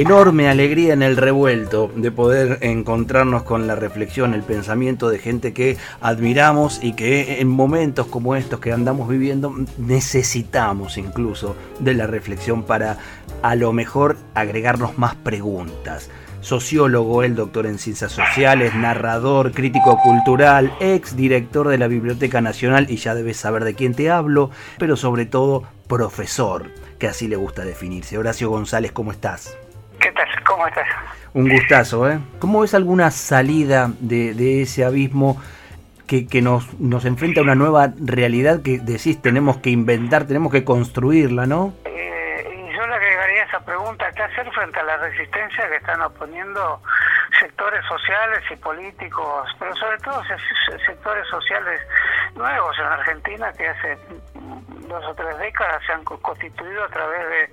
Enorme alegría en el revuelto de poder encontrarnos con la reflexión, el pensamiento de gente que admiramos y que en momentos como estos que andamos viviendo necesitamos incluso de la reflexión para a lo mejor agregarnos más preguntas sociólogo, el doctor en ciencias sociales, narrador, crítico cultural, ex director de la Biblioteca Nacional y ya debes saber de quién te hablo, pero sobre todo profesor, que así le gusta definirse. Horacio González, ¿cómo estás? ¿Qué tal? ¿Cómo estás? Un gustazo, ¿eh? ¿Cómo ves alguna salida de, ese abismo que, nos, nos enfrenta a una nueva realidad que decís tenemos que inventar, tenemos que construirla, ¿no? Eh, y yo le agregaría esa pregunta, ¿qué hacer frente a la resistencia que están oponiendo sectores sociales y políticos, pero sobre todo sectores sociales nuevos en Argentina que hace dos o tres décadas se han constituido a través de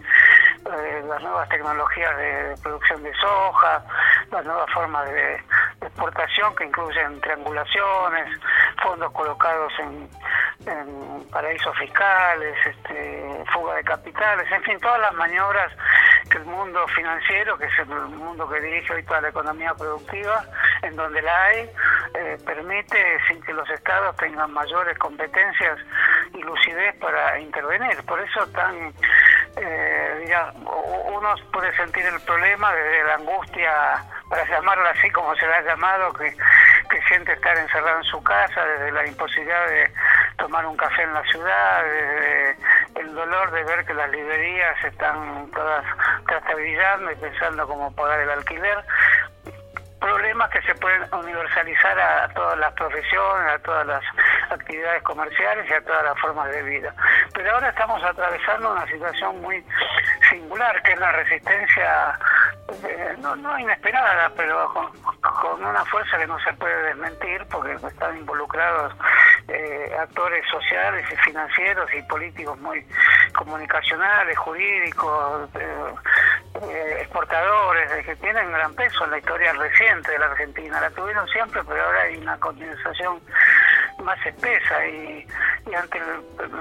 las nuevas tecnologías de, producción de soja, las nuevas formas de, exportación que incluyen triangulaciones, fondos colocados en, paraísos fiscales, este, fuga de capitales, en fin, todas las maniobras que el mundo financiero, que es el mundo que dirige hoy toda la economía productiva, en donde la hay, eh, permite sin que los estados tengan mayores competencias y lucidez para intervenir. Por eso tan eh, uno puede sentir el problema desde la angustia, para llamarlo así como se le ha llamado, que, que siente estar encerrado en su casa, desde la imposibilidad de tomar un café en la ciudad, desde el dolor de ver que las librerías están todas trastabillando y pensando cómo pagar el alquiler, problemas que se pueden universalizar a, todas las profesiones, a todas las actividades comerciales y a todas las formas de vida. Pero ahora estamos atravesando una situación muy singular, que es la resistencia, eh, no, no inesperada, pero con, una fuerza que no se puede desmentir, porque están involucrados eh, actores sociales y financieros y políticos muy comunicacionales, jurídicos, eh, eh, exportadores, que tienen gran peso en la historia reciente de la Argentina. La tuvieron siempre, pero ahora hay una condensación más espesa y, ante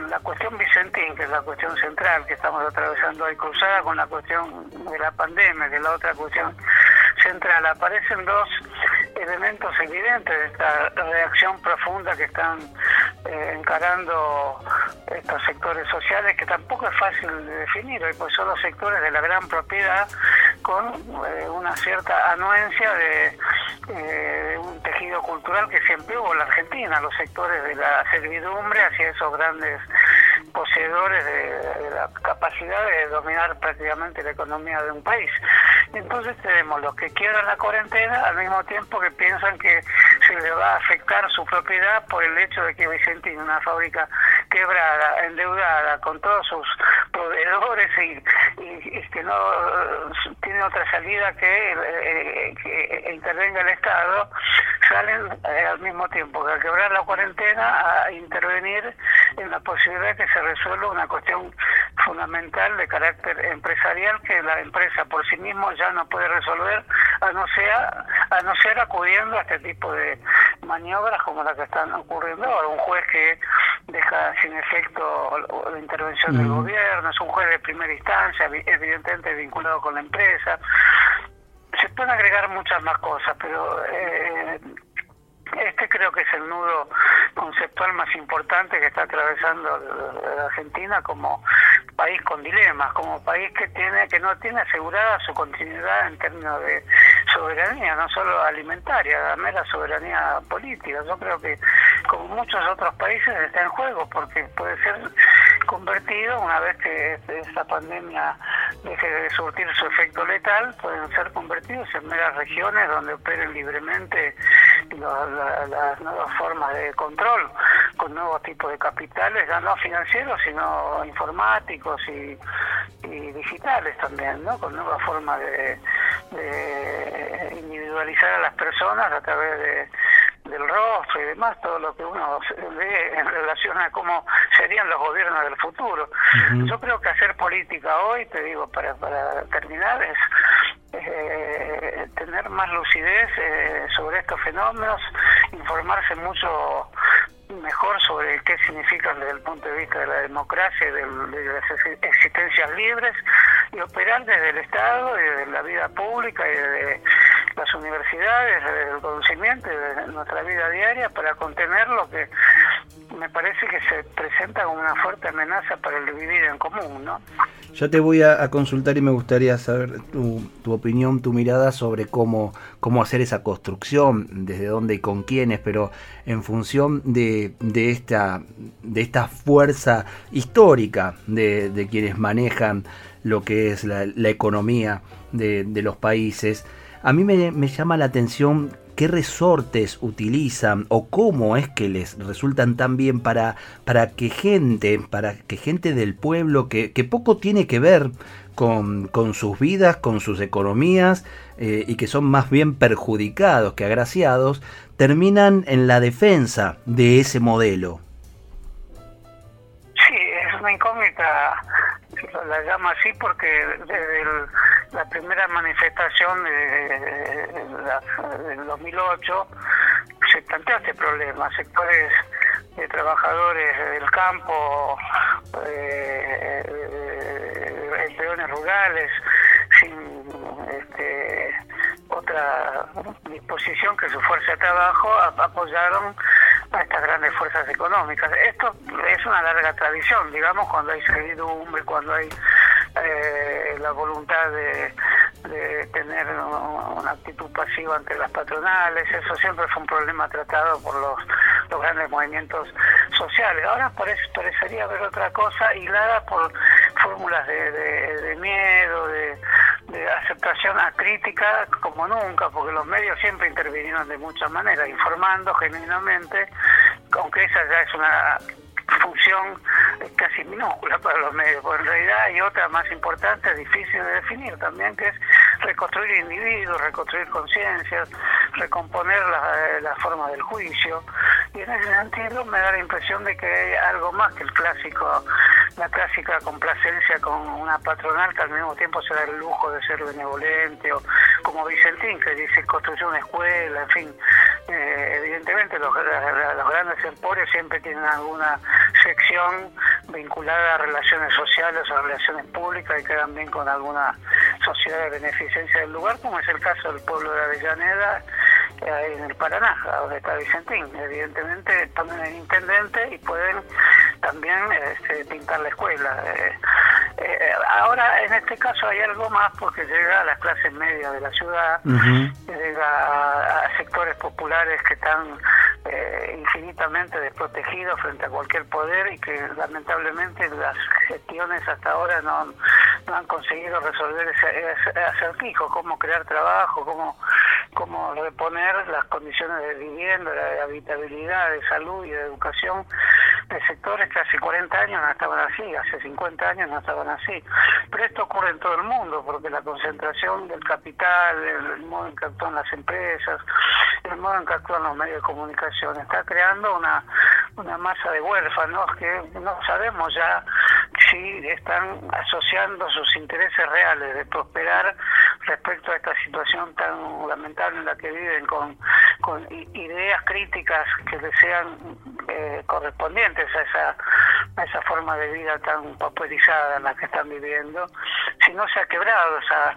la cuestión Vicentín, que es la cuestión central que estamos atravesando hoy, cruzada con la cuestión de la pandemia, que la otra cuestión central, aparecen dos elementos evidentes de esta reacción profunda que están eh, encarando estos sectores sociales, que tampoco es fácil de definir hoy, pues son los sectores de la gran propiedad con eh, una cierta anuencia de, eh, un tejido cultural que siempre hubo en la Argentina, los sectores de la servidumbre hacia esos grandes poseedores de, la capacidad de dominar prácticamente la economía de un país. Entonces tenemos los que quiebran la cuarentena al mismo tiempo que piensan que se le va a afectar su propiedad por el hecho de que Vicentín, una fábrica quebrada, endeudada, con todos sus proveedores y, que no tiene otra salida que, eh, que intervenga el Estado, salen eh, al mismo tiempo que a quebrar la cuarentena a intervenir en la posibilidad de que se resuelva una cuestión fundamental de carácter empresarial que la empresa por sí mismo ya no puede resolver a no ser a no ser acudiendo a este tipo de maniobras como las que están ocurriendo. Ahora un juez que deja sin efecto la intervención del gobierno es un juez de primera instancia evidentemente vinculado con la empresa. Se pueden agregar muchas más cosas pero eh, este creo que es el nudo conceptual más importante que está atravesando la Argentina como país con dilemas, como país que tiene que no tiene asegurada su continuidad en términos de soberanía, no solo alimentaria, la mera soberanía política. Yo creo que como muchos otros países está en juego porque puede ser convertido una vez que esta pandemia deje de surtir su efecto letal, pueden ser convertidos en meras regiones donde operen libremente las nuevas formas de control con nuevos tipos de capitales, ya no financieros, sino informáticos y y digitales también, ¿no? Con nuevas formas de, individualizar a las personas a través de, del rostro y demás, todo lo que uno ve en relación a cómo serían los gobiernos del futuro. Yo creo que hacer política hoy, te digo, para, para terminar, es eh, tener más lucidez eh, sobre estos fenómenos, informarse mucho mejor sobre qué significan desde el punto de vista de la democracia y de, las existencias libres y operar desde el Estado y desde la vida pública y desde las universidades, desde el conocimiento y desde nuestra vida diaria para contener lo que me parece que se presenta como una fuerte amenaza para el vivir en común, ¿no? Yo te voy a, consultar y me gustaría saber tu, opinión, tu mirada sobre cómo, cómo hacer esa construcción, desde dónde y con quiénes, pero en función de, de, esta, de esta fuerza histórica de, quienes manejan lo que es la, economía de, los países. A mí me llama la atención qué resortes utilizan o cómo es que les resultan tan bien para, para que gente, para que gente del pueblo que, que poco tiene que ver con, con, sus vidas, con sus economías eh, y que son más bien perjudicados que agraciados, terminan en la defensa de ese modelo. Sí, es una incógnita, la llamo así porque desde la primera manifestación de, 2008 se planteó este problema. Sectores de trabajadores del campo, eh, de, peones rurales, sin este, otra disposición que su fuerza de trabajo, apoyaron a estas grandes fuerzas económicas. Esto es una larga tradición, digamos, cuando hay servidumbre, cuando hay eh, la voluntad de, tener una actitud pasiva ante las patronales, eso siempre fue un problema tratado por los, los grandes movimientos sociales. Ahora parece, parecería haber otra cosa hilada por fórmulas de, miedo, de, de aceptación acrítica como nunca, porque los medios siempre intervinieron de muchas maneras, informando genuinamente, aunque esa ya es una función casi minúscula para los medios, porque en realidad hay otra más importante, difícil de definir también, que es reconstruir individuos, reconstruir conciencias, recomponer la, la, forma del juicio. Y en ese sentido me da la impresión de que hay algo más que el clásico, la clásica complacencia con una patronal que al mismo tiempo se da el lujo de ser benevolente, o como Vicentín, que dice construyó una escuela, en fin. Eh, evidentemente los, los grandes emporios siempre tienen alguna sección vinculada a relaciones sociales o relaciones públicas y quedan bien con alguna sociedad de beneficencia del lugar, como es el caso del pueblo de Avellaneda, ahí en el Paraná, donde está Vicentín. Evidentemente también el intendente y pueden también este, pintar la escuela. Eh, eh, ahora, en este caso hay algo más porque llega a las clases medias de la ciudad, llega a sectores populares que están eh, infinitamente desprotegidos frente a cualquier poder y que lamentablemente las gestiones hasta ahora no, han conseguido resolver ese, acertijo, cómo crear trabajo, cómo, cómo reponer las condiciones de vivienda, de habitabilidad, de salud y de educación de sectores que hace 40 años no estaban así, hace 50 años no estaban así. Pero esto ocurre en todo el mundo, porque la concentración del capital, el modo en que actúan las empresas, el modo en que actúan los medios de comunicación, está creando una, una masa de huérfanos que no sabemos ya si están asociando sus intereses reales de prosperar respecto a esta situación tan lamentable en la que viven con, con ideas críticas que les sean eh, correspondientes a esa, a esa forma de vida tan pauperizada en la que están viviendo, si no se ha quebrado esa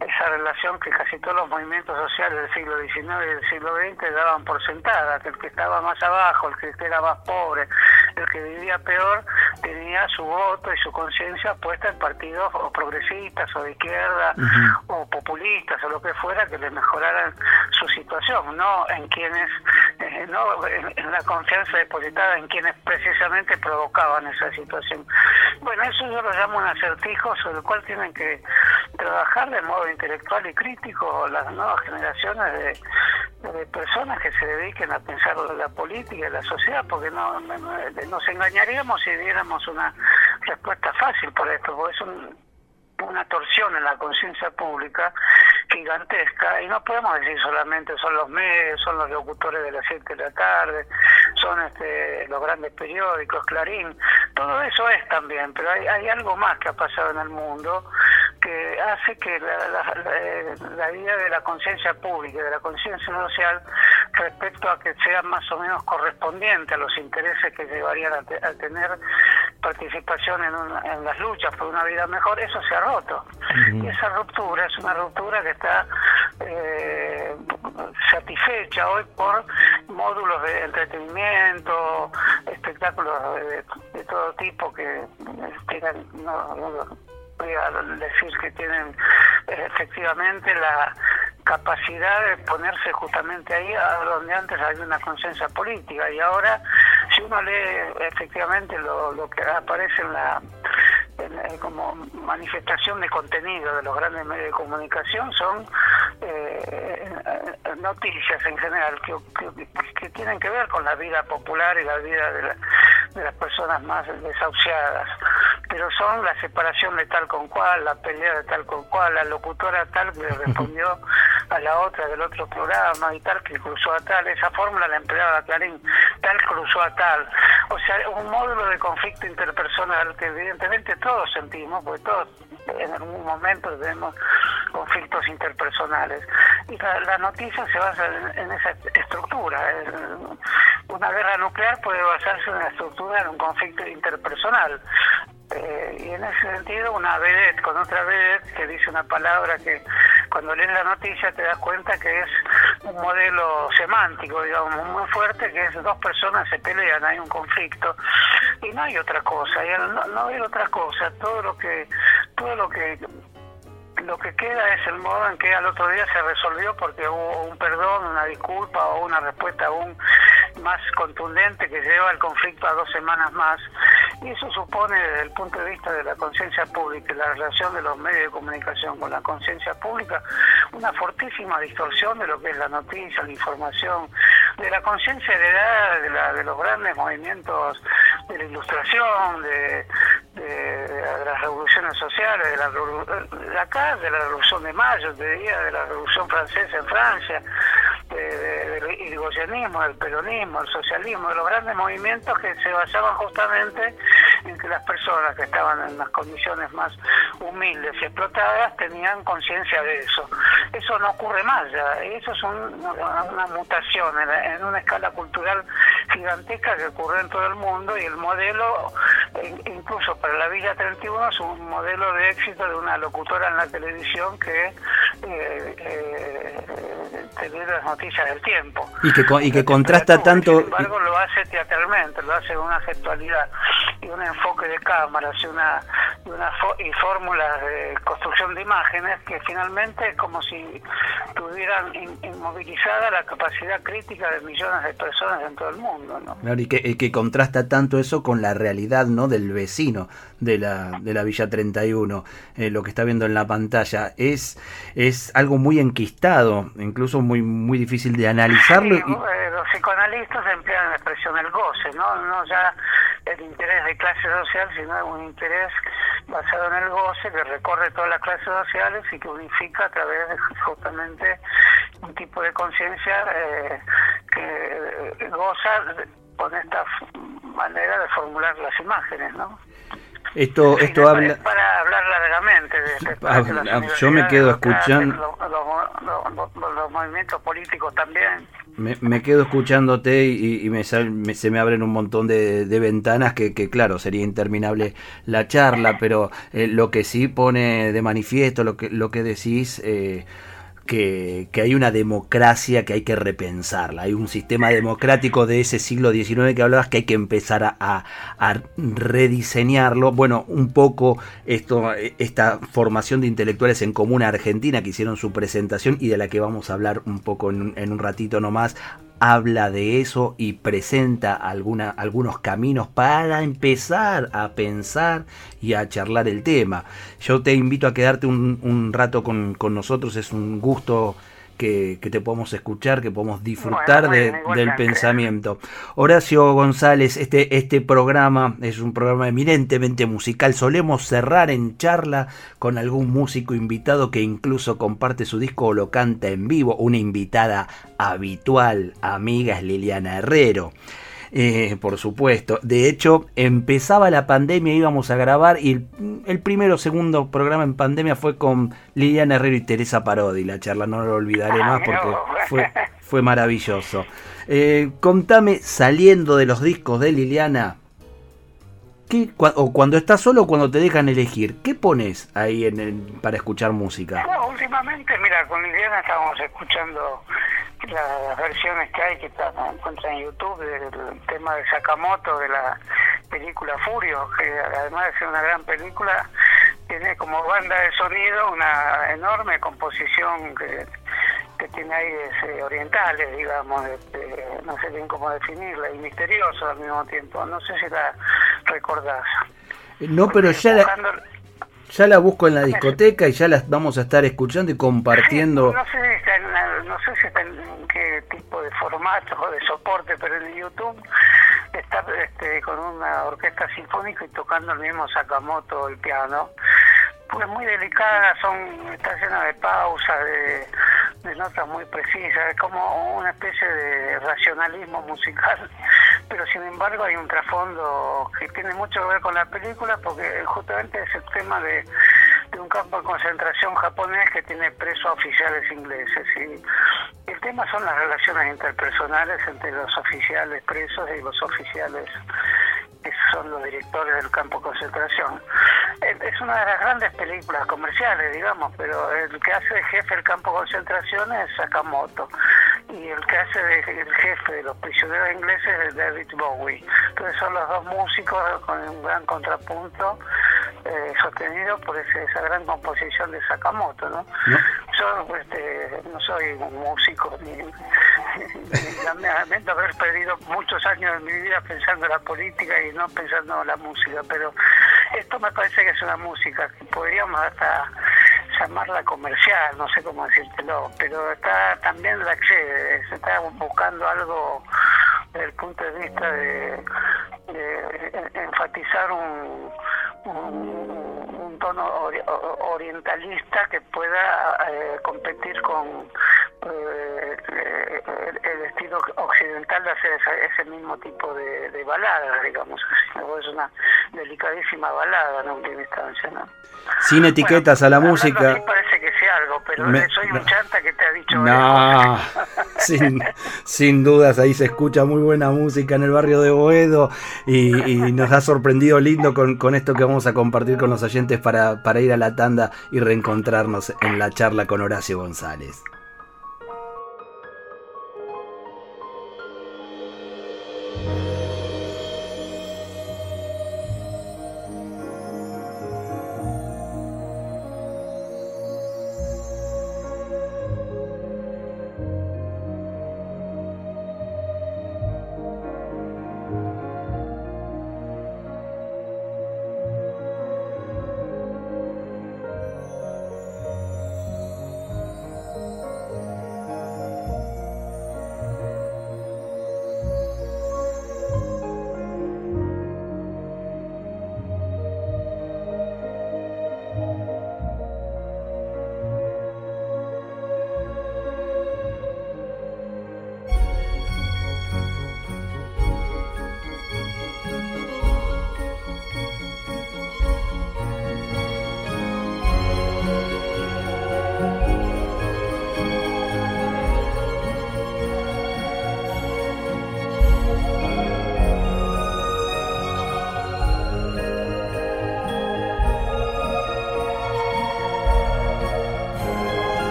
esa relación que casi todos los movimientos sociales del siglo XIX y del siglo XX daban por sentada, que el que estaba más abajo, el que era más pobre, el que vivía peor, tenía su voto y su conciencia puesta en partidos o progresistas o de izquierda o populistas o lo que fuera que le mejoraran su situación, no en quienes, eh, no en, la confianza depositada en quienes precisamente provocaban esa situación. Bueno, eso yo lo llamo un acertijo sobre el cual tienen que trabajar de modo intelectual y crítico las nuevas generaciones de, personas que se dediquen a pensar la política y la sociedad, porque no, nos engañaríamos si diéramos una respuesta fácil por esto, porque es un una torsión en la conciencia pública gigantesca y no podemos decir solamente son los medios, son los locutores de las 7 de la tarde, son este, los grandes periódicos, Clarín, todo eso es también, pero hay, hay algo más que ha pasado en el mundo que hace que la, la, vida de la conciencia pública, de la conciencia social, respecto a que sea más o menos correspondiente a los intereses que llevarían a, tener participación en, en, las luchas por una vida mejor, eso se ha roto. Y esa ruptura es una ruptura que está eh, satisfecha hoy por módulos de entretenimiento, espectáculos de, todo tipo que tengan, no, voy a decir que tienen efectivamente la capacidad de ponerse justamente ahí donde antes había una conciencia política. Y ahora si uno lee efectivamente lo, que aparece en la como manifestación de contenido de los grandes medios de comunicación son eh, noticias en general que, que, tienen que ver con la vida popular y la vida de, de las personas más desahuciadas pero son la separación de tal con cual, la pelea de tal con cual, la locutora tal que respondió a la otra del otro programa y tal que cruzó a tal, esa fórmula la empleaba Clarín, tal cruzó a tal. O sea, un módulo de conflicto interpersonal que evidentemente todos sentimos, porque todos en algún momento tenemos conflictos interpersonales. Y la, noticia se basa en, esa estructura. Una guerra nuclear puede basarse en la estructura de un conflicto interpersonal. Eh, y en ese sentido, una vedette con otra vedette que dice una palabra que cuando lees la noticia te das cuenta que es un modelo semántico, digamos, muy fuerte, que es dos personas se pelean, hay un conflicto y no hay otra cosa, no, no hay otra cosa, todo lo que, todo lo que lo que queda es el modo en que al otro día se resolvió porque hubo un perdón, una disculpa o una respuesta aún más contundente que lleva el conflicto a dos semanas más. Y eso supone, desde el punto de vista de la conciencia pública y la relación de los medios de comunicación con la conciencia pública, una fortísima distorsión de lo que es la noticia, la información, de la conciencia heredada de, la, de los grandes movimientos de la ilustración, de, las revoluciones sociales, de la, de acá, de la revolución de Mayo, de día de la revolución francesa en Francia, del irigoyenismo, del peronismo, el socialismo, de los grandes movimientos que se basaban justamente en que las personas que estaban en las condiciones más humildes y explotadas tenían conciencia de eso. Eso no ocurre más ya, eso es una mutación en, una escala cultural gigantesca que ocurre en todo el mundo y el modelo, incluso para la Villa 31, es un modelo de éxito de una locutora en la televisión que eh, eh, las noticias del tiempo. Y que, y que contrasta tanto... Sin embargo, lo hace teatralmente, lo hace con una gestualidad y un enfoque de cámaras y una, y, una y fórmulas de construcción de imágenes que finalmente es como si tuvieran inmovilizada la capacidad crítica de millones de personas en todo el mundo. ¿no? y que, que contrasta tanto eso con la realidad no del vecino de la, de la Villa 31, eh, lo que está viendo en la pantalla. Es, es algo muy enquistado, incluso muy, muy difícil de analizarlo. Sí, eh, los psicoanalistas emplean la expresión el goce, ¿no? no ya el interés de clase social, sino un interés basado en el goce que recorre todas las clases sociales y que unifica a través de justamente un tipo de conciencia eh, que goza con esta manera de formular las imágenes, ¿no? Esto, esto habla... Para hablar largamente de, ah, Yo me quedo escuchando... Los, movimientos políticos también. Me, quedo escuchándote y, me, se me abren un montón de, ventanas que, que, claro, sería interminable la charla, pero eh, lo que sí pone de manifiesto, lo que, lo que decís... Eh, que, hay una democracia que hay que repensarla. Hay un sistema democrático de ese siglo XIX que hablabas que hay que empezar a, rediseñarlo. Bueno, un poco esto, esta formación de intelectuales en común Argentina que hicieron su presentación y de la que vamos a hablar un poco en, en un ratito nomás, habla de eso y presenta algunos caminos para empezar a pensar y a charlar el tema. Yo te invito a quedarte un, rato con, nosotros, es un gusto que, te podamos escuchar, que podamos disfrutar del pensamiento. Horacio González, este, este programa es un programa eminentemente musical. Solemos cerrar en charla con algún músico invitado que incluso comparte su disco o lo canta en vivo. Una invitada habitual, amiga, es Liliana Herrero. Eh, por supuesto. De hecho, empezaba la pandemia, íbamos a grabar y el, primero o segundo programa en pandemia fue con Liliana Herrero y Teresa Parodi. La charla no lo olvidaré más porque fue, fue maravilloso. Eh, contame, saliendo de los discos de Liliana, ¿qué, o cuando estás solo o cuando te dejan elegir, ¿qué pones ahí en para escuchar música? últimamente, mira, con Liliana estábamos escuchando las versiones que hay que están encuentran en YouTube del tema de Sakamoto de la película Furio, que además de ser una gran película, tiene como banda de sonido una enorme composición que, que tiene aires eh, orientales, digamos, este, no sé bien cómo definirla, y misterioso al mismo tiempo. No sé si la recordás. No, pero ya la, ya la busco en la discoteca y ya las vamos a estar escuchando y compartiendo. no sé, no sé si está en qué tipo de formato o de soporte, pero en YouTube está este, con una orquesta sinfónica y tocando el mismo Sakamoto el piano. Pues muy delicada, son, está llena de pausas, de, de notas muy precisas, es como una especie de racionalismo musical, pero sin embargo hay un trasfondo que tiene mucho que ver con la película porque justamente es el tema de de un campo de concentración japonés que tiene presos oficiales ingleses. Y el tema son las relaciones interpersonales entre los oficiales presos y los oficiales que son los directores del campo de concentración. Es una de las grandes películas comerciales, digamos, pero el que hace de jefe del campo de concentración es Sakamoto y el que hace de, el jefe de los prisioneros ingleses es David Bowie. Entonces son los dos músicos con un gran contrapunto eh, sostenido por esa gran composición de Sakamoto, ¿no? Yo este, no soy un músico ni, lamento haber perdido muchos años de mi vida pensando en la política y no pensando en la música, pero esto me parece que es una música que podríamos hasta llamarla comercial, no sé cómo decírtelo, pero está también la accede, se está buscando algo desde el punto de vista de enfatizar un un, tono orientalista que pueda eh, competir con eh, el, estilo occidental de hacer ese, mismo tipo de, de balada, digamos. Es una delicadísima balada. ¿no? Sin etiquetas a la música. parece que sea algo, pero soy un chanta que te ha dicho no, sin, sin dudas, ahí se escucha muy buena música en el barrio de Boedo y, y nos ha sorprendido lindo con, con esto que vamos a compartir con los oyentes para, para ir a la tanda y reencontrarnos en la charla con Horacio González.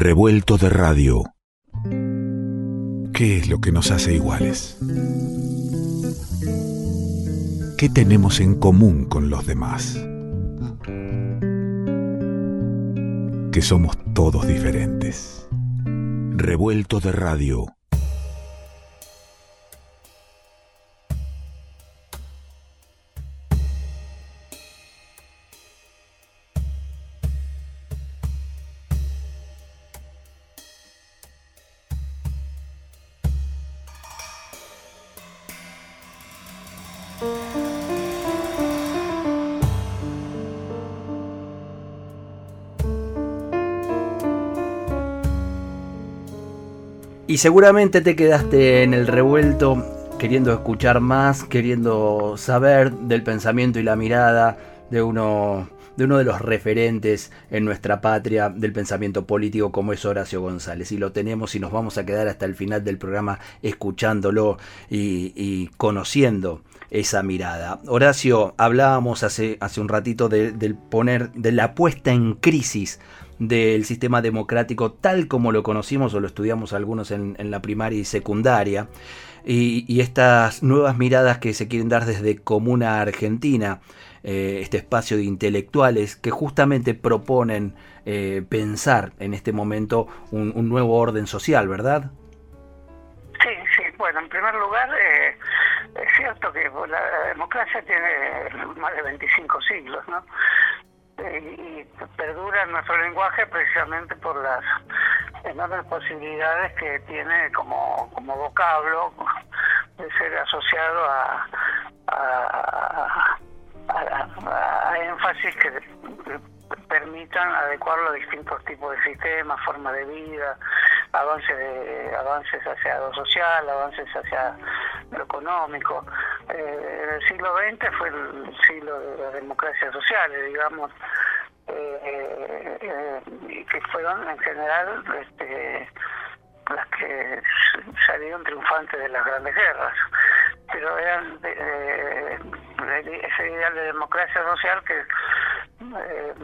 Revuelto de radio. ¿Qué es lo que nos hace iguales? ¿Qué tenemos en común con los demás? Que somos todos diferentes. Revuelto de radio. Y seguramente te quedaste en el revuelto queriendo escuchar más, queriendo saber del pensamiento y la mirada de uno de uno de los referentes en nuestra patria del pensamiento político como es Horacio González. Y lo tenemos y nos vamos a quedar hasta el final del programa escuchándolo y, conociendo esa mirada. Horacio, hablábamos hace, un ratito del poner, de la puesta en crisis del sistema democrático tal como lo conocimos o lo estudiamos algunos en, la primaria y secundaria, y, estas nuevas miradas que se quieren dar desde Comuna Argentina, eh, este espacio de intelectuales que justamente proponen eh, pensar en este momento un, nuevo orden social, ¿verdad? Sí, sí, bueno, en primer lugar, eh, es cierto que la democracia tiene más de 25 siglos, ¿no? Y, perdura nuestro lenguaje precisamente por las enormes posibilidades que tiene como, como vocablo de ser asociado a, a, énfasis que, permitan adecuarlo a distintos tipos de sistemas, formas de vida, avances de, avances hacia lo social, avances hacia lo económico. Eh, el siglo XX fue el siglo de las democracias sociales, digamos, eh, eh, que fueron en general este, las que salieron triunfantes de las grandes guerras, pero eran eh, ese ideal de democracia social que eh,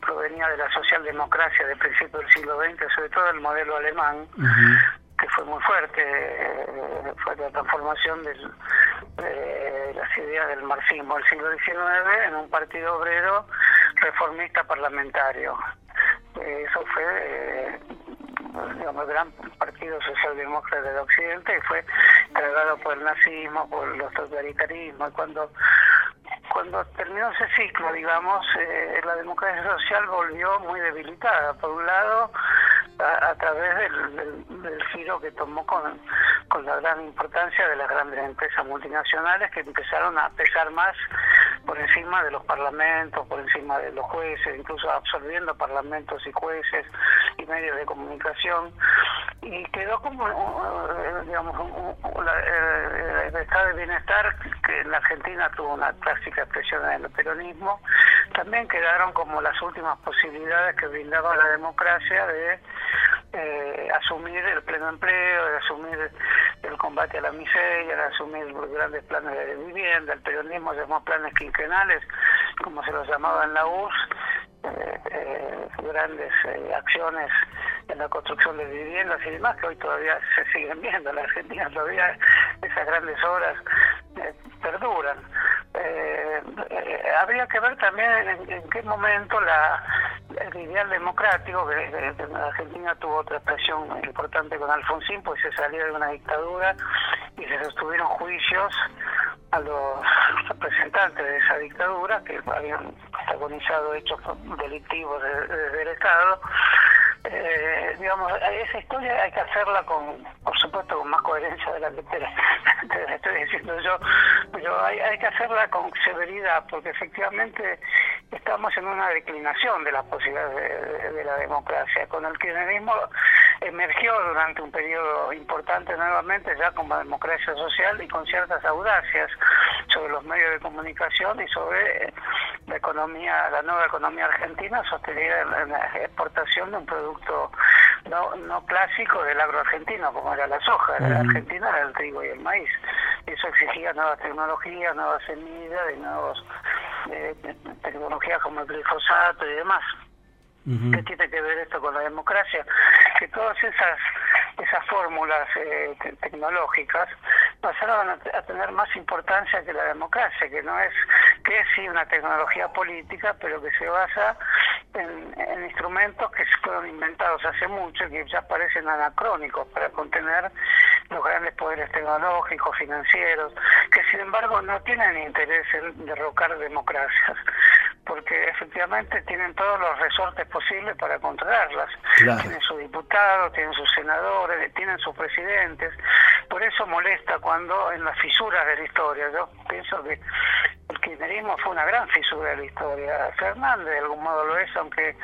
provenía de la socialdemocracia de principios del siglo XX, sobre todo el modelo alemán, que fue muy fuerte, eh, fue la transformación de las ideas del marxismo del siglo XIX en un partido obrero reformista parlamentario. Eh, eso fue digamos, gran partido socialdemócrata del Occidente y fue cargado por el nazismo, por los totalitarismos. Cuando cuando terminó ese ciclo, digamos, eh, la democracia social volvió muy debilitada. Por un lado, a, través del, giro que tomó con, con la gran importancia de las grandes empresas multinacionales que empezaron a pesar más por encima de los parlamentos, por encima de los jueces, incluso absorbiendo parlamentos y jueces y medios de comunicación. Y quedó como, eh, digamos, eh, el estado de bienestar que en la Argentina tuvo una clásica expresión en el peronismo, también quedaron como las últimas posibilidades que brindaba la democracia de eh, asumir el pleno empleo, de asumir el combate a la miseria, de asumir grandes planes de vivienda. El peronismo llamó planes quinquenales, como se los llamaba en la URSS, eh, eh, grandes acciones en la construcción de viviendas y demás, que hoy todavía se siguen viendo. En la Argentina todavía esas grandes obras perduran. habría que ver también en, qué momento la, el ideal democrático, que, la Argentina tuvo otra expresión importante con Alfonsín, pues se salió de una dictadura y se sostuvieron juicios a los representantes de esa dictadura que habían protagonizado hechos delictivos desde el Estado eh, digamos, esa historia hay que hacerla con, por supuesto, con más coherencia de la que te, estoy diciendo yo, pero hay, hay que hacerla con severidad, porque efectivamente estamos en una declinación de las posibilidades de, la democracia. Con el kirchnerismo emergió durante un periodo importante nuevamente ya como democracia social y con ciertas audacias sobre los medios de comunicación y sobre la economía, la nueva economía argentina sostenida en la exportación de un producto no, no clásico del agro argentino, como era la soja, la argentina era el trigo y el maíz. Eso exigía nuevas tecnologías, nuevas semillas, de nuevas eh, tecnologías como el glifosato y demás. ¿Qué tiene que ver esto con la democracia? Que todas esas esas fórmulas eh, tecnológicas pasaron a, tener más importancia que la democracia, que no es que es sí una tecnología política, pero que se basa en, instrumentos que fueron inventados hace mucho y que ya parecen anacrónicos para contener los grandes poderes tecnológicos, financieros, que sin embargo no tienen interés en derrocar democracias porque efectivamente tienen todos los resortes posibles para controlarlas. Tienen sus diputados, tienen sus senadores, tienen sus presidentes. Por eso molesta cuando en las fisuras de la historia, yo pienso que el kirchnerismo fue una gran fisura de la historia. Fernández de algún modo lo es, aunque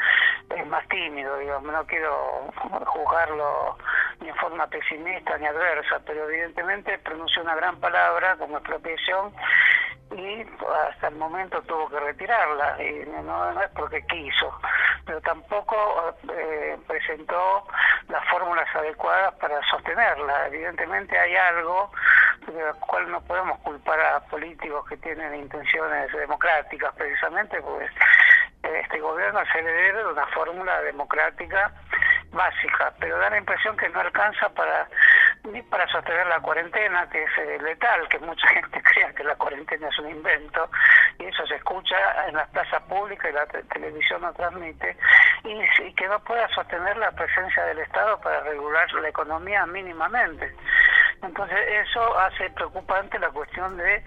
es más tímido, digamos, no quiero juzgarlo ni en forma pesimista ni adversa, pero evidentemente pronunció una gran palabra como expropiación y hasta el momento tuvo que retirarla y no, es porque quiso pero tampoco eh, presentó las fórmulas adecuadas para sostenerla. Evidentemente hay algo de lo cual no podemos culpar a políticos que tienen intenciones democráticas precisamente pues este gobierno es heredero de una fórmula democrática básica, pero da la impresión que no alcanza para ni para sostener la cuarentena, que es eh, letal, que mucha gente crea que la cuarentena es un invento, y eso se escucha en las plazas públicas y la televisión no transmite, y, que no pueda sostener la presencia del Estado para regular la economía mínimamente. Entonces eso hace preocupante la cuestión de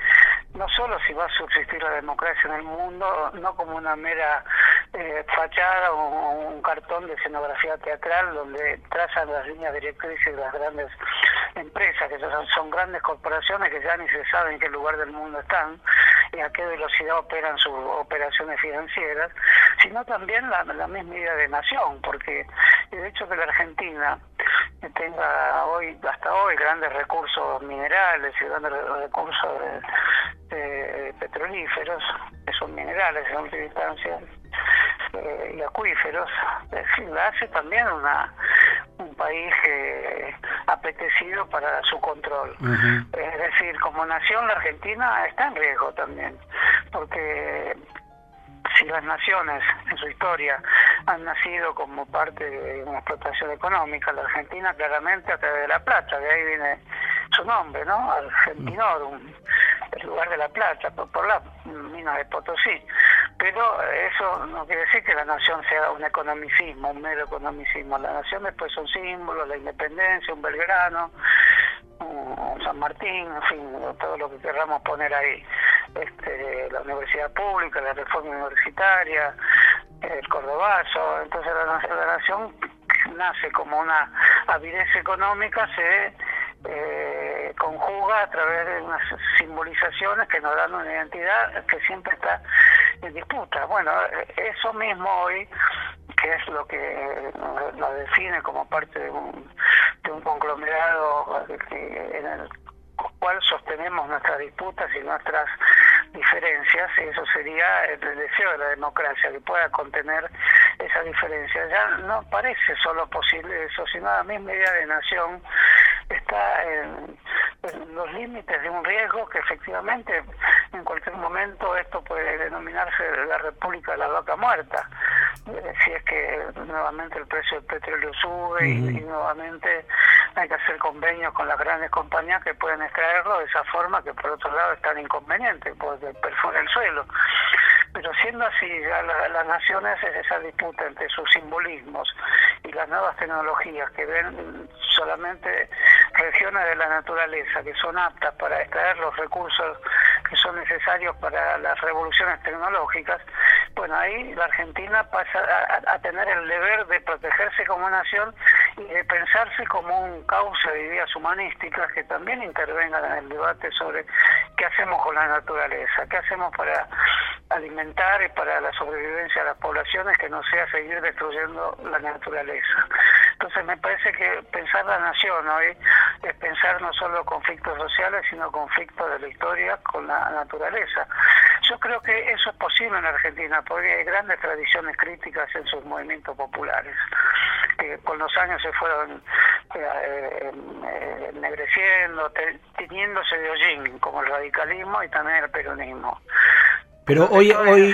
no solo si va a subsistir la democracia en el mundo, no como una mera eh, fachada o un cartón de escenografía teatral donde trazan las líneas directrices de las grandes empresas, que son, son grandes corporaciones que ya ni se sabe en qué lugar del mundo están y a qué velocidad operan sus operaciones financieras, sino también la, la misma idea de nación, porque el hecho que la Argentina tenga hoy hasta hoy grandes recursos minerales y grandes recursos de, petrolíferos, que son minerales en última instancia, eh, y acuíferos, la hace también una un país eh, apetecido para su control. Es decir, como nación la Argentina está en riesgo también, porque si las naciones en su historia han nacido como parte de una explotación económica, la Argentina claramente a través de La Plata, de ahí viene su nombre, ¿no? Argentinorum, el lugar de La Plata, por, la mina de Potosí. Pero eso no quiere decir que la nación sea un economicismo, un mero economicismo. La nación después son símbolos, la independencia, un Belgrano, un San Martín, en fin, todo lo que querramos poner ahí este, la universidad pública, la reforma universitaria, el cordobazo, entonces la, nación nace como una avidez económica, se eh, conjuga a través de unas simbolizaciones que nos dan una identidad que siempre está en disputa. Bueno, eso mismo hoy, que es lo que nos define como parte de un, de un conglomerado en el cual sostenemos nuestras disputas y nuestras diferencias, y eso sería el deseo de la democracia, que pueda contener esa diferencia. Ya no parece solo posible eso, sino la misma idea de nación está en, los límites de un riesgo que efectivamente en cualquier momento esto puede denominarse la República de la Vaca Muerta, eh, si es que nuevamente el precio del petróleo sube y, nuevamente hay que hacer convenios con las grandes compañías que pueden de esa forma que por otro lado es tan inconveniente, porque perfora el suelo. Pero siendo así, ya las naciones es esa disputa entre sus simbolismos y las nuevas tecnologías que ven solamente regiones de la naturaleza que son aptas para extraer los recursos que son necesarios para las revoluciones tecnológicas, bueno, ahí la Argentina pasa a, tener el deber de protegerse como nación de pensarse como un cauce de ideas humanísticas que también intervengan en el debate sobre qué hacemos con la naturaleza, qué hacemos para alimentar y para la sobrevivencia de las poblaciones que no sea seguir destruyendo la naturaleza. Entonces me parece que pensar la nación hoy es pensar no solo conflictos sociales, sino conflictos de la historia con la naturaleza. Yo creo que eso es posible en Argentina, porque hay grandes tradiciones críticas en sus movimientos populares, que con los años se fueron eh, eh, ennegreciendo, teniéndose de hollín, como el radicalismo y también el peronismo. Pero hoy... hoy...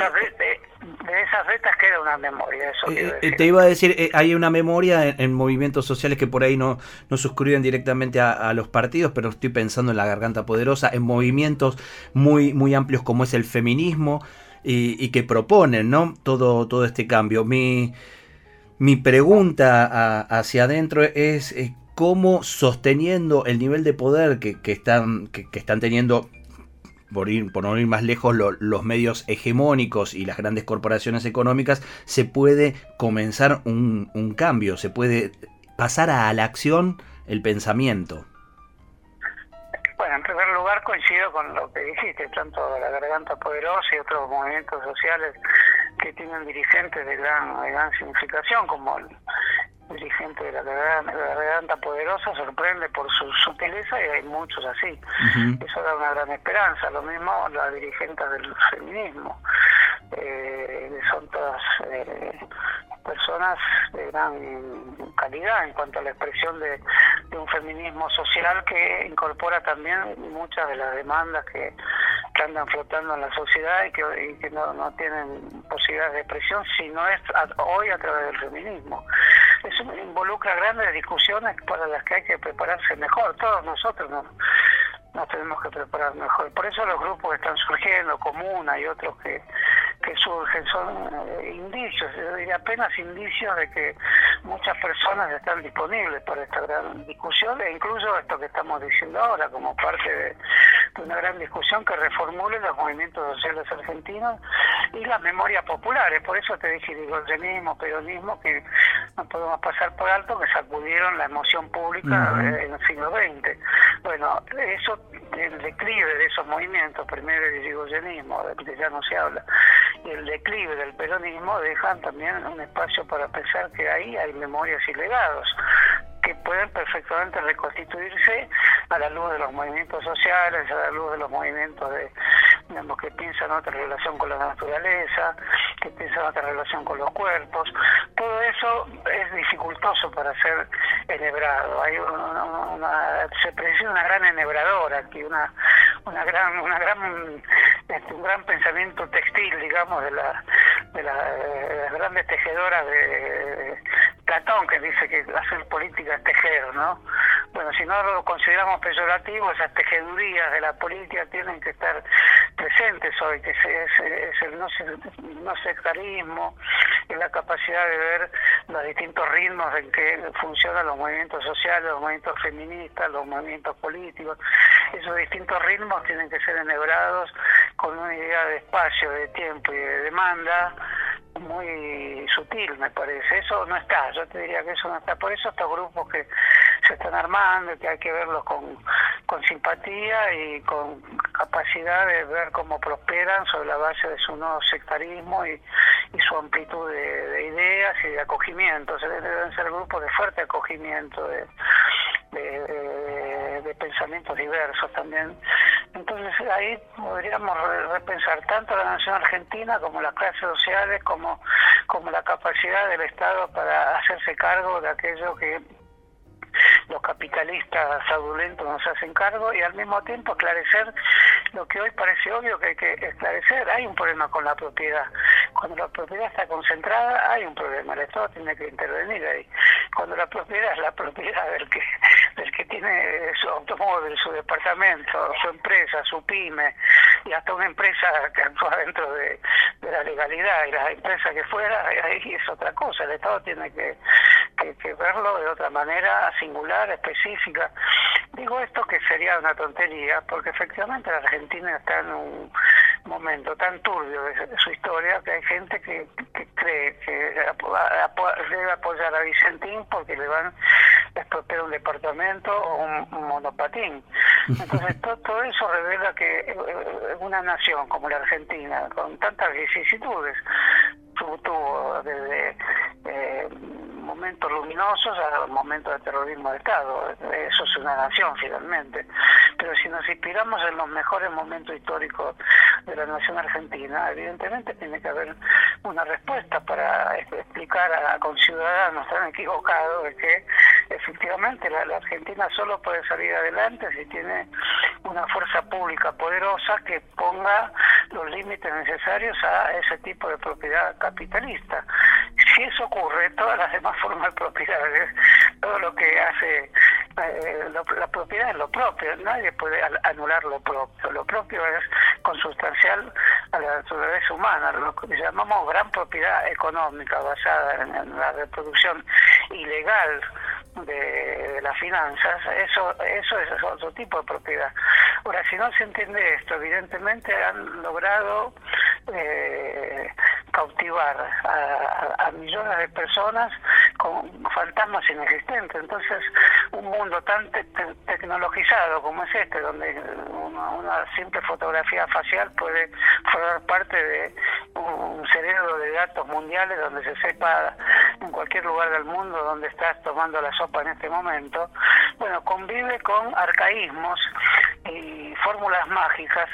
De, esas vetas queda una memoria. Eso eh, eh, te iba a decir, eh, hay una memoria en, movimientos sociales que por ahí no, no suscriben directamente a, los partidos, pero estoy pensando en la garganta poderosa, en movimientos muy, muy amplios como es el feminismo y, que proponen ¿no? todo, todo este cambio. Mi, mi pregunta hacia adentro es cómo sosteniendo el nivel de poder que, están, que están teniendo por, ir, por no ir más lejos, los medios hegemónicos y las grandes corporaciones económicas, se puede comenzar un, un cambio, se puede pasar a la acción el pensamiento. Bueno, en primer lugar coincido con lo que dijiste, tanto la Garganta Poderosa y otros movimientos sociales que tienen dirigentes de gran, de gran significación, como el, dirigente de la garganta poderosa sorprende por su sutileza y hay muchos así. Eso da una gran esperanza. Lo mismo las dirigentes del feminismo. Eh, son todas eh, personas de gran calidad en cuanto a la expresión de, un feminismo social que incorpora también muchas de las demandas que, andan flotando en la sociedad y que, no, no tienen posibilidades de expresión, sino es hoy a través del feminismo eso involucra grandes discusiones para las que hay que prepararse mejor. Todos nosotros nos, nos tenemos que preparar mejor. Por eso los grupos están surgiendo, Comuna y otros que, que surgen, son eh, indicios, yo diría apenas indicios de que muchas personas están disponibles para esta gran discusión e incluso esto que estamos diciendo ahora como parte de, una gran discusión que reformule los movimientos sociales argentinos y las memorias populares. Por eso te dije digoyenismo, peronismo, que no podemos pasar por alto, que sacudieron la emoción pública en el siglo XX. Bueno, eso, el declive de esos movimientos, primero el digoyenismo, de que ya no se habla, y el declive del peronismo dejan también un espacio para pensar que ahí hay memorias y legados que pueden perfectamente reconstituirse a la luz de los movimientos sociales, a la luz de los movimientos de, digamos, que piensan otra relación con la naturaleza, que piensan otra relación con los cuerpos. Todo eso es dificultoso para ser enhebrado. Hay una, se precisa una gran enhebradora aquí, una, una gran, una gran, este, un gran pensamiento textil, digamos, de, la, de, las grandes tejedoras de, Platón, que dice que hacer política es tejer, ¿no? Bueno, si no lo consideramos peyorativo, esas tejedurías de la política tienen que estar presentes hoy, que es, es el no, no sectarismo, es la capacidad de ver los distintos ritmos en que funcionan los movimientos sociales, los movimientos feministas, los movimientos políticos. Esos distintos ritmos tienen que ser enhebrados con una idea de espacio, de tiempo y de demanda muy sutil, me parece. Eso no está, yo te diría que eso no está. Por eso estos grupos que están armando, que hay que verlos con, con simpatía y con capacidad de ver cómo prosperan sobre la base de su nuevo sectarismo y, su amplitud de, ideas y de acogimiento. deben ser grupos de fuerte acogimiento, de, de, pensamientos diversos también. Entonces ahí podríamos repensar tanto la nación argentina como las clases sociales, como, como la capacidad del Estado para hacerse cargo de aquello que los capitalistas fraudulentos nos hacen cargo y al mismo tiempo esclarecer lo que hoy parece obvio que hay que esclarecer. Hay un problema con la propiedad. Cuando la propiedad está concentrada, hay un problema. El Estado tiene que intervenir ahí. Cuando la propiedad es la propiedad del que, del que tiene su automóvil, su departamento, su empresa, su pyme, y hasta una empresa que actúa dentro de, la legalidad y la empresa que fuera, ahí es otra cosa. El Estado tiene que, que verlo de otra manera, singular, específica. Digo esto que sería una tontería, porque efectivamente la Argentina está en un momento tan turbio de, su historia que hay gente que, cree que debe apoyar a Vicentín porque le van a un departamento o un, monopatín. Entonces todo, eso revela que eh, una nación como la Argentina, con tantas vicisitudes, tuvo desde eh, momentos luminosos a momentos de terrorismo de Estado. Eso es una nación finalmente. Pero si nos inspiramos en los mejores momentos históricos de la nación argentina, evidentemente tiene que haber una respuesta para explicar a conciudadanos tan equivocados de que efectivamente la, la Argentina solo puede salir adelante si tiene una fuerza pública poderosa que ponga los límites necesarios a ese tipo de propiedad capitalista. Si eso ocurre, todas las demás formas de propiedades, todo lo que hace eh, la propiedad es lo propio, nadie puede anular lo propio. Lo propio es consustancial a la naturaleza humana, lo que llamamos gran propiedad económica basada en la reproducción ilegal de, las finanzas, eso, eso es otro tipo de propiedad. Ahora, si no se entiende esto, evidentemente han logrado eh, cautivar a, millones de personas con fantasmas inexistentes. Entonces, un mundo tan tecnologizado como es este, donde una, simple fotografía facial puede formar parte de un cerebro de datos mundiales donde se sepa en cualquier lugar del mundo donde estás tomando la sopa en este momento, bueno, convive con arcaísmos y fórmulas mágicas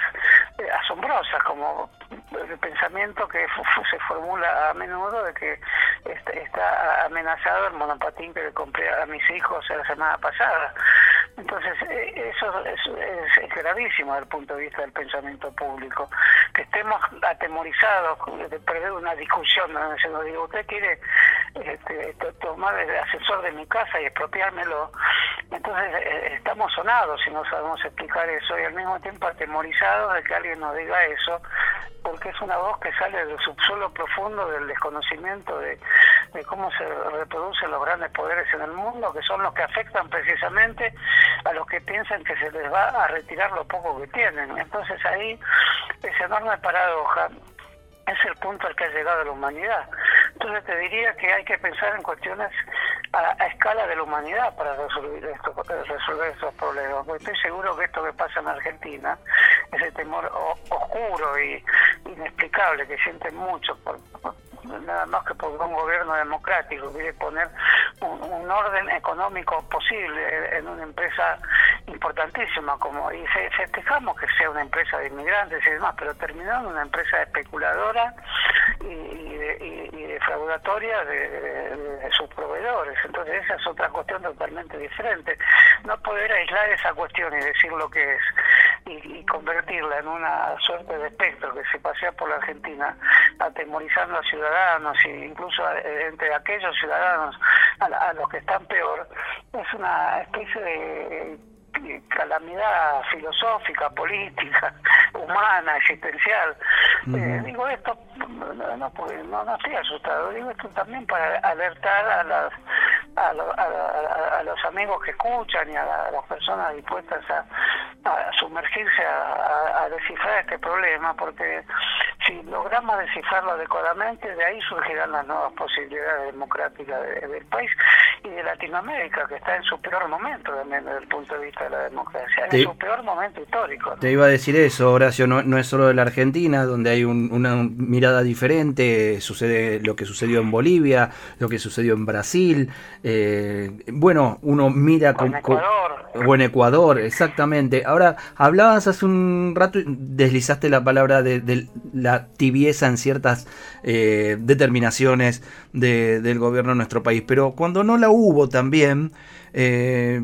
eh, asombrosas, como el pensamiento que se formula a menudo de que está, amenazado el monopatín que le compré a mis hijos la semana pasada. Entonces, eh, eso es, gravísimo desde el punto de vista del pensamiento público. Que estemos atemorizados de perder una discusión donde se nos diga, usted quiere este, tomar el asesor de mi casa y expropiármelo. Entonces, eh, estamos sonados si no sabemos explicar eso y al mismo tiempo atemorizados de que alguien nos diga eso porque es una voz que sale del subsuelo profundo del desconocimiento de, cómo se reproducen los grandes poderes en el mundo, que son los que afectan precisamente a los que piensan que se les va a retirar lo poco que tienen. Entonces ahí esa enorme paradoja es el punto al que ha llegado la humanidad. Entonces te diría que hay que pensar en cuestiones a, escala de la humanidad para resolver, esto, resolver estos problemas. Porque estoy seguro que esto que pasa en Argentina, ese temor oscuro y inexplicable que sienten muchos por, nada más que por un gobierno democrático quiere poner un, orden económico posible en una empresa importantísima como y festejamos que sea una empresa de inmigrantes y demás pero terminó en una empresa especuladora y, defraudatoria de, sus proveedores. Entonces esa es otra cuestión totalmente diferente. No poder aislar esa cuestión y decir lo que es y, convertirla en una suerte de espectro que se pasea por la Argentina atemorizando a ciudadanos e incluso entre aquellos ciudadanos a, los que están peor es una especie de calamidad filosófica, política, humana, existencial. Eh, digo esto, no, no, no, estoy asustado, digo esto también para alertar a las a, a, los amigos que escuchan y a, las personas dispuestas a, sumergirse a, descifrar este problema, porque si logramos descifrarlo adecuadamente, de ahí surgirán las nuevas posibilidades democráticas del país y de Latinoamérica, que está en su peor momento también desde el punto de vista de la democracia, en su peor momento histórico. Te iba a decir eso, Horacio, no, no es solo de la Argentina, donde hay una mirada diferente, sucede lo que sucedió en Bolivia, lo que sucedió en Brasil, eh, bueno, uno mira con, Ecuador. o en Ecuador, exactamente. Ahora, hablabas hace un rato, deslizaste la palabra de, la tibieza en ciertas eh, determinaciones del gobierno de nuestro país, pero cuando no la hubo también, eh,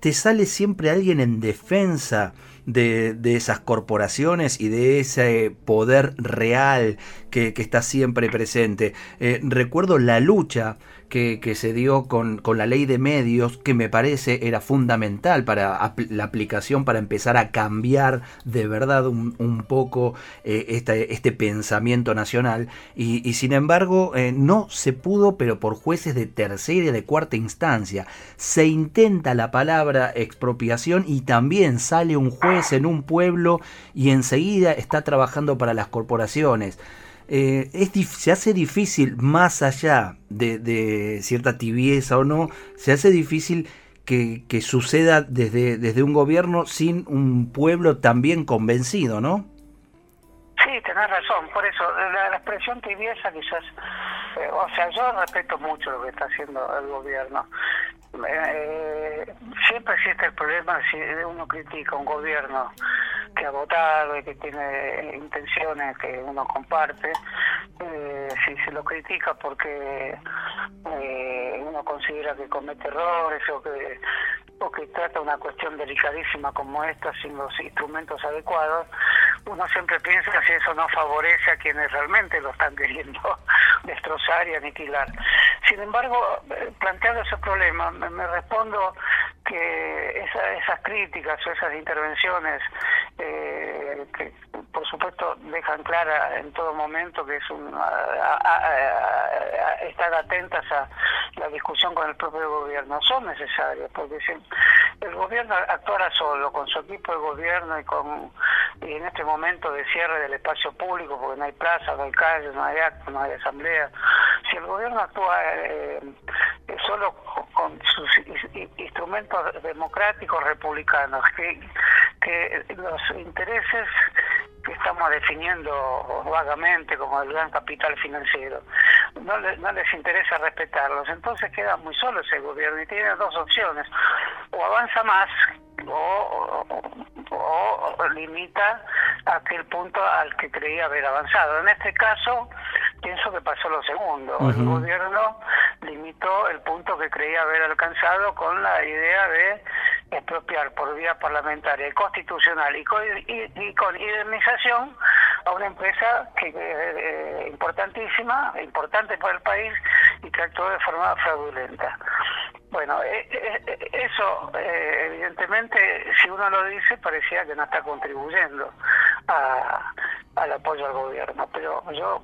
te sale siempre alguien en defensa de, esas corporaciones y de ese poder real que, está siempre presente. Eh, recuerdo la lucha que, se dio con, la ley de medios, que me parece era fundamental para la aplicación, para empezar a cambiar de verdad un, poco eh, este, pensamiento nacional. Y, sin embargo, eh, no se pudo, pero por jueces de tercera y de cuarta instancia. Se intenta la palabra expropiación y también sale un juez en un pueblo y enseguida está trabajando para las corporaciones. Eh, es, se hace difícil, más allá de, cierta tibieza o no, se hace difícil que, suceda desde, desde un gobierno sin un pueblo también convencido, ¿no? Sí, tenés razón, por eso la, expresión tibieza quizás, eh, o sea, yo respeto mucho lo que está haciendo el gobierno. Eh, siempre existe el problema si uno critica un gobierno que ha votado y que tiene intenciones que uno comparte, eh, si se lo critica porque eh, uno considera que comete errores o que, o que trata una cuestión delicadísima como esta sin los instrumentos adecuados, uno siempre piensa si eso no favorece a quienes realmente lo están queriendo destrozar y aniquilar. Sin embargo, eh, planteando ese problema, me, respondo que esas críticas o esas intervenciones eh, que por supuesto dejan clara en todo momento que es un estar atentas a la discusión con el propio gobierno son necesarias porque si el gobierno actuara solo con su equipo de gobierno y con y en este momento de cierre del espacio público porque no hay plaza, no hay calle, no hay acto, no hay asamblea si el gobierno actúa eh, solo con sus instrumentos democráticos republicanos que que los intereses que estamos definiendo vagamente como el gran capital financiero, no, no les interesa respetarlos. Entonces queda muy solo ese gobierno y tiene dos opciones, o avanza más o, o, limita aquel punto al que creía haber avanzado. En este caso, pienso que pasó lo segundo. El gobierno limitó el punto que creía haber alcanzado con la idea de expropiar por vía parlamentaria y constitucional y con, y, con indemnización a una empresa que eh, importantísima, importante para el país y que actuó de forma fraudulenta. Bueno, eh, eh, eso evidentemente, si uno lo dice, parecía que no está contribuyendo al apoyo al gobierno, pero yo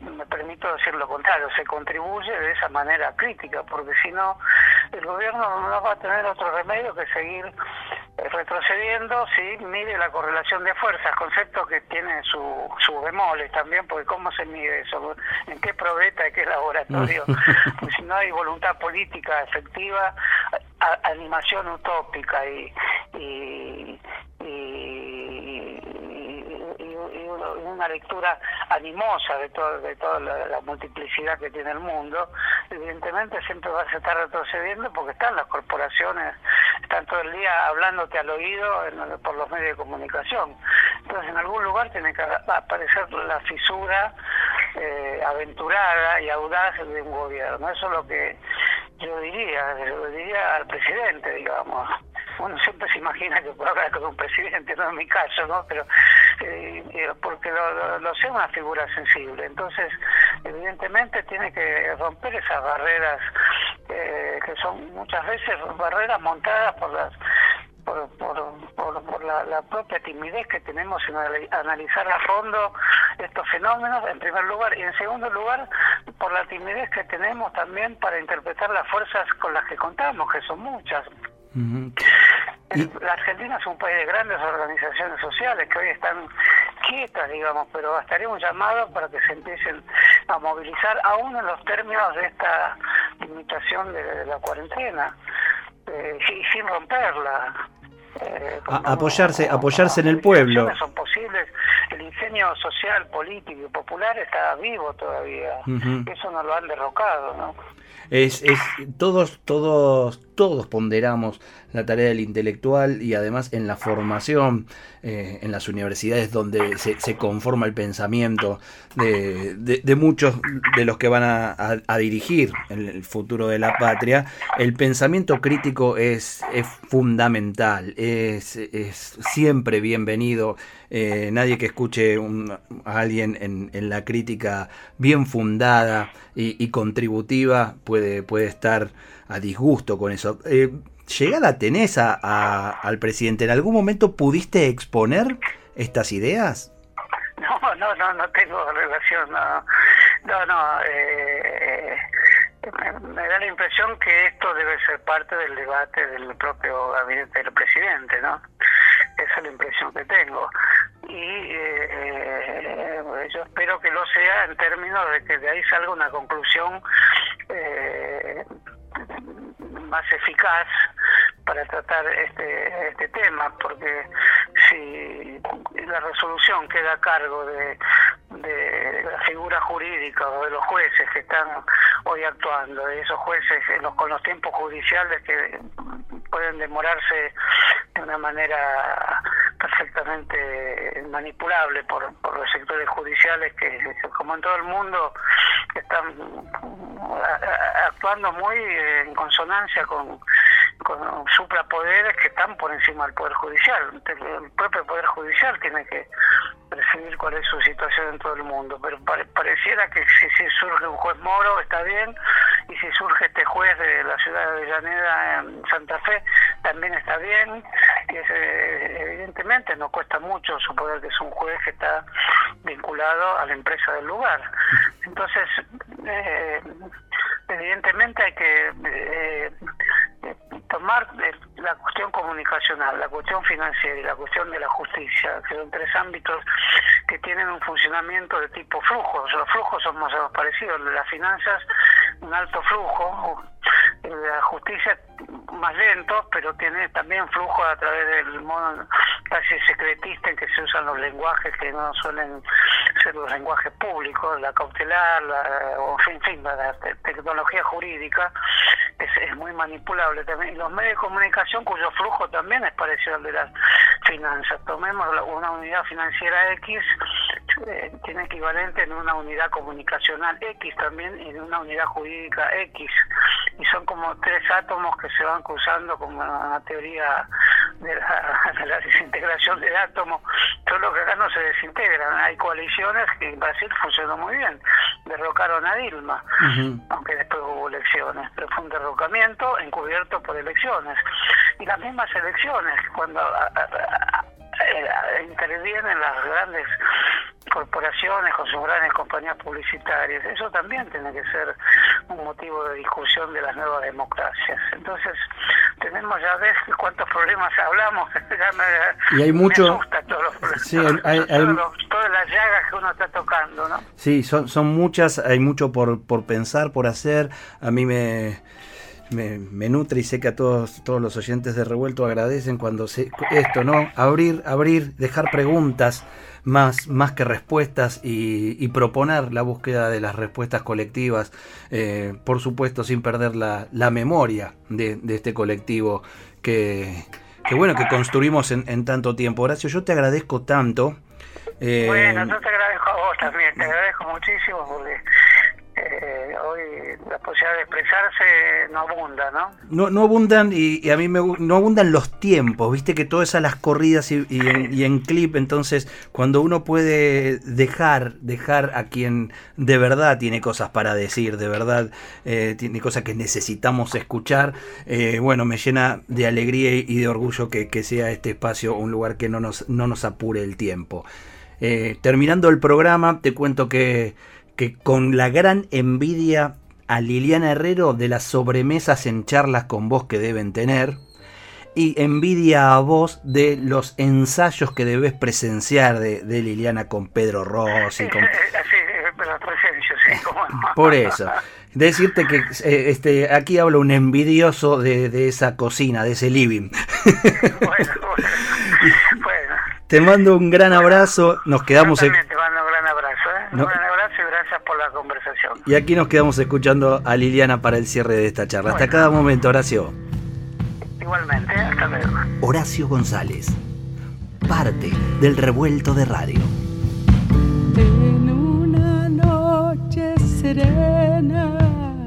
me permito decir lo contrario, se contribuye de esa manera crítica, porque si no, el gobierno no va a tener otro remedio que seguir eh, retrocediendo si mide la correlación de fuerzas, concepto que tiene su, su bemoles también, porque ¿cómo se mide eso? ¿En qué probeta, en qué laboratorio? pues si no hay voluntad política efectiva, animación utópica y, y una lectura animosa de, todo, de toda la, multiplicidad que tiene el mundo, evidentemente siempre vas a estar retrocediendo porque están las corporaciones, están todo el día hablándote al oído por los medios de comunicación. Entonces en algún lugar tiene que aparecer la fisura eh, aventurada y audaz de un gobierno. Eso es lo que yo diría, lo diría al presidente, digamos uno siempre se imagina que puede hablar con un presidente, no en mi caso, ¿no? Pero eh, eh, porque lo, lo, sé una figura sensible. Entonces, evidentemente tiene que romper esas barreras eh, que son muchas veces barreras montadas por las por, por, por, la, la, propia timidez que tenemos en analizar a fondo estos fenómenos, en primer lugar, y en segundo lugar, por la timidez que tenemos también para interpretar las fuerzas con las que contamos, que son muchas. La Argentina es un país de grandes organizaciones sociales que hoy están quietas, digamos, pero estaríamos llamados para que se empiecen a movilizar aún en los términos de esta limitación de, la cuarentena eh, y sin romperla. Eh, apoyarse, apoyarse en el pueblo. Son posibles. El ingenio social, político y popular está vivo todavía. Eso no lo han derrocado, ¿no? Es, es, todos, todos, todos ponderamos la tarea del intelectual y además en la formación eh, en las universidades donde se, conforma el pensamiento de, muchos de los que van a, dirigir el, futuro de la patria, el pensamiento crítico es, es fundamental, es, es, siempre bienvenido. Eh, nadie que escuche a alguien en, la crítica bien fundada y, contributiva puede, puede estar a disgusto con eso. Eh, llegada tenés a, al presidente, ¿en algún momento pudiste exponer estas ideas? No, no, no, no tengo relación, no, no, no eh, me, da la impresión que esto debe ser parte del debate del propio gabinete del presidente, ¿no? Esa es la impresión que tengo. Y eh, eh, yo espero que lo sea en términos de que de ahí salga una conclusión eh, más eficaz para tratar este, este tema, porque si la resolución queda a cargo de, de la figura jurídica o de los jueces que están hoy actuando, de esos jueces los, con los tiempos judiciales que pueden demorarse de una manera perfectamente manipulable por, por los sectores judiciales que, como en todo el mundo, están actuando muy en consonancia con, con suprapoderes que están por encima del Poder Judicial. El propio Poder Judicial tiene que percibir cuál es su situación en todo el mundo, pero pareciera que si, surge un juez moro está bien, y si surge este juez de la ciudad de Avellaneda en Santa Fe, también está bien, y eh, evidentemente no cuesta mucho suponer que es un juez que está vinculado a la empresa del lugar. Entonces, eh, evidentemente hay que eh, tomar la cuestión comunicacional, la cuestión financiera y la cuestión de la justicia, que son tres ámbitos que tienen un funcionamiento de tipo flujo. Los flujos son más o menos parecidos. Las finanzas, un alto flujo, la justicia más lento, pero tiene también flujo a través del modo casi secretista en que se usan los lenguajes que no suelen ser los lenguajes públicos, la cautelar, la, o en fin, la, tecnología jurídica es, es, muy manipulable también. Y los medios de comunicación cuyo flujo también es parecido al de las finanzas. Tomemos una unidad financiera X, eh, tiene equivalente en una unidad comunicacional X también y en una unidad jurídica X. Y son como tres átomos que se van cruzando como una teoría de la, desintegración del átomo, lo que acá no se desintegran. Hay coaliciones que en Brasil funcionó muy bien. Derrocaron a Dilma, aunque después hubo elecciones, pero fue un derrocamiento encubierto por elecciones. Y las mismas elecciones, cuando intervienen las grandes corporaciones con sus grandes compañías publicitarias. Eso también tiene que ser un motivo de discusión de las nuevas democracias. Entonces, tenemos ya ves cuántos problemas hablamos. y hay mucho... sí, hay, todas las llagas que uno está tocando, ¿no? Sí, son, son muchas, hay mucho por, por pensar, por hacer. A mí me me, nutre y sé que a todos, todos los oyentes de Revuelto agradecen cuando se, esto, ¿no? Abrir, abrir, dejar preguntas más, más que respuestas y, proponer la búsqueda de las respuestas colectivas, eh, por supuesto sin perder la, la memoria de, este colectivo que, que, bueno, que construimos en, tanto tiempo. Horacio, yo te agradezco tanto. Eh, bueno, yo te agradezco a vos también, te agradezco muchísimo eh, hoy la posibilidad de expresarse no abunda, ¿no? No, abundan y, a mí me no abundan los tiempos, viste que todo es a las corridas y, en, clip, entonces cuando uno puede dejar, dejar a quien de verdad tiene cosas para decir, de verdad eh, tiene cosas que necesitamos escuchar, eh, bueno, me llena de alegría y de orgullo que, que, sea este espacio un lugar que no nos, no nos apure el tiempo. terminando el programa, te cuento que que con la gran envidia a Liliana Herrero de las sobremesas en charlas con vos que deben tener y envidia a vos de los ensayos que debes presenciar de, Liliana con Pedro Ross y con... Por eso. Decirte que eh, este, aquí habla un envidioso de, esa cocina, de ese living. Bueno, bueno, Te mando un gran abrazo, nos quedamos... Yo te mando un gran abrazo, ¿eh? Un gran abrazo y gracias por la conversación. Y aquí nos quedamos escuchando a Liliana para el cierre de esta charla. Hasta cada momento, Horacio. Igualmente, hasta luego. Horacio González, parte del revuelto de radio. En una noche serena,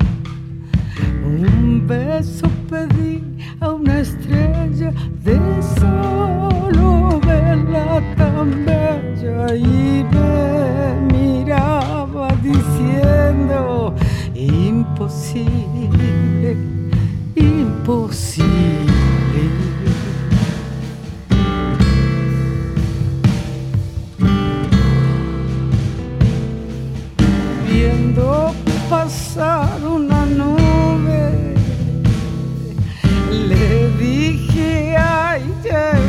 un beso pedí a una estrella de solo verla tan bella y me miraba diciendo imposible, imposible. Viendo pasar una nube, le dije, ay, llévame